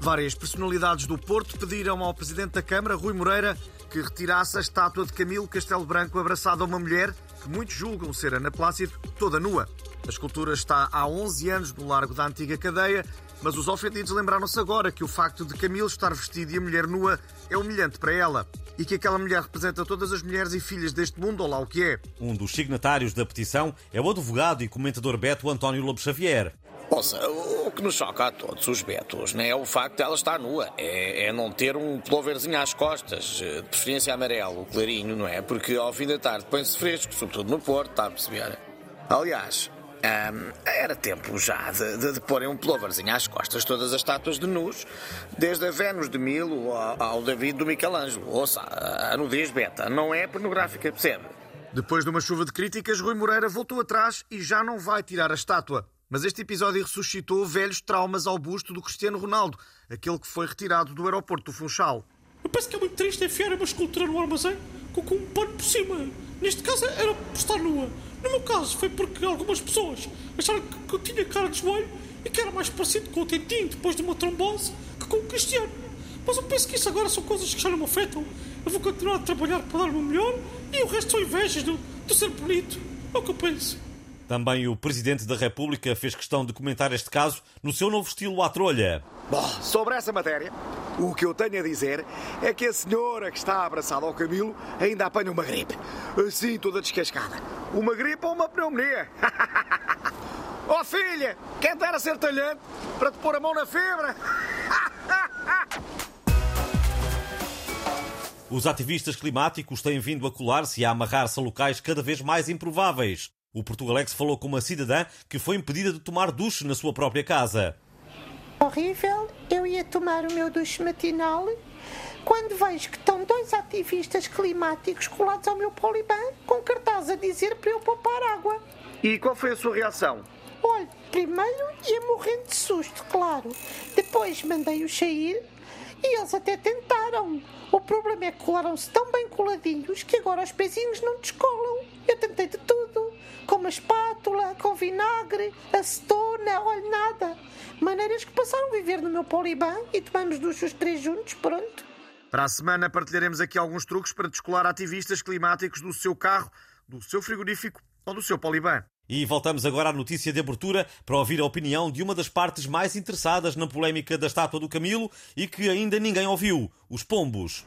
Várias personalidades do Porto pediram ao Presidente da Câmara, Rui Moreira, que retirasse a estátua de Camilo Castelo Branco abraçado a uma mulher que muitos julgam ser Ana Plácido, toda nua. A escultura está há 11 anos no largo da antiga cadeia, mas os ofendidos lembraram-se agora que o facto de Camilo estar vestido e a mulher nua é humilhante para ela e que aquela mulher representa todas as mulheres e filhas deste mundo, ou lá o que é. Um dos signatários da petição é o advogado e comentador Beto António Lobo Xavier. Ouça, o que nos choca a todos os betos não é o facto de ela estar nua, é, é não ter um ploverzinho às costas, de preferência amarelo, clarinho, não é? Porque ao fim da tarde põe-se fresco, sobretudo no Porto, está a perceber? Aliás, hum, era tempo já de, de, de porem um ploverzinho às costas todas as estátuas de nus, desde a Vênus de Milo ao, ao David do Michelangelo. Ouça, a nudez beta não é pornográfica, percebe? Depois de uma chuva de críticas, Rui Moreira voltou atrás e já não vai tirar a estátua. Mas este episódio ressuscitou velhos traumas ao busto do Cristiano Ronaldo, aquele que foi retirado do aeroporto do Funchal. Eu penso que é muito triste enfiar uma escultura no armazém com, com um pano por cima. Neste caso era por estar nua. No meu caso foi porque algumas pessoas acharam que, que eu tinha cara de joelho e que era mais parecido com o Tentinho depois de uma trombose que com o Cristiano. Mas eu penso que isso agora são coisas que já não me afetam. Eu vou continuar a trabalhar para dar o melhor e o resto são invejas do ser bonito. É o que eu penso. Também o Presidente da República fez questão de comentar este caso no seu novo estilo à trolha. Bom, sobre essa matéria, o que eu tenho a dizer é que a senhora que está abraçada ao Camilo ainda apanha uma gripe. Assim, toda descascada. Uma gripe ou uma pneumonia. oh filha, quem dera ser talhante para te pôr a mão na fibra? Os ativistas climáticos têm vindo a colar-se e a amarrar-se a locais cada vez mais improváveis. O Portugalex falou com uma cidadã que foi impedida de tomar duche na sua própria casa. Horrível, eu ia tomar o meu duche matinal quando vejo que estão dois ativistas climáticos colados ao meu poliban com cartaz a dizer para eu poupar água. E qual foi a sua reação? Olha, primeiro ia morrendo de susto, claro. Depois mandei-os sair e eles até tentaram. O problema é que colaram-se tão bem coladinhos que agora os pezinhos não descolam. Eu tentei de tudo. Com uma espátula, com vinagre, acetona, olha nada. Maneiras que passaram a viver no meu poliban e tomamos duchos três juntos, pronto. Para a semana partilharemos aqui alguns truques para descolar ativistas climáticos do seu carro, do seu frigorífico ou do seu poliban. E voltamos agora à notícia de abertura para ouvir a opinião de uma das partes mais interessadas na polémica da estátua do Camilo e que ainda ninguém ouviu: os pombos.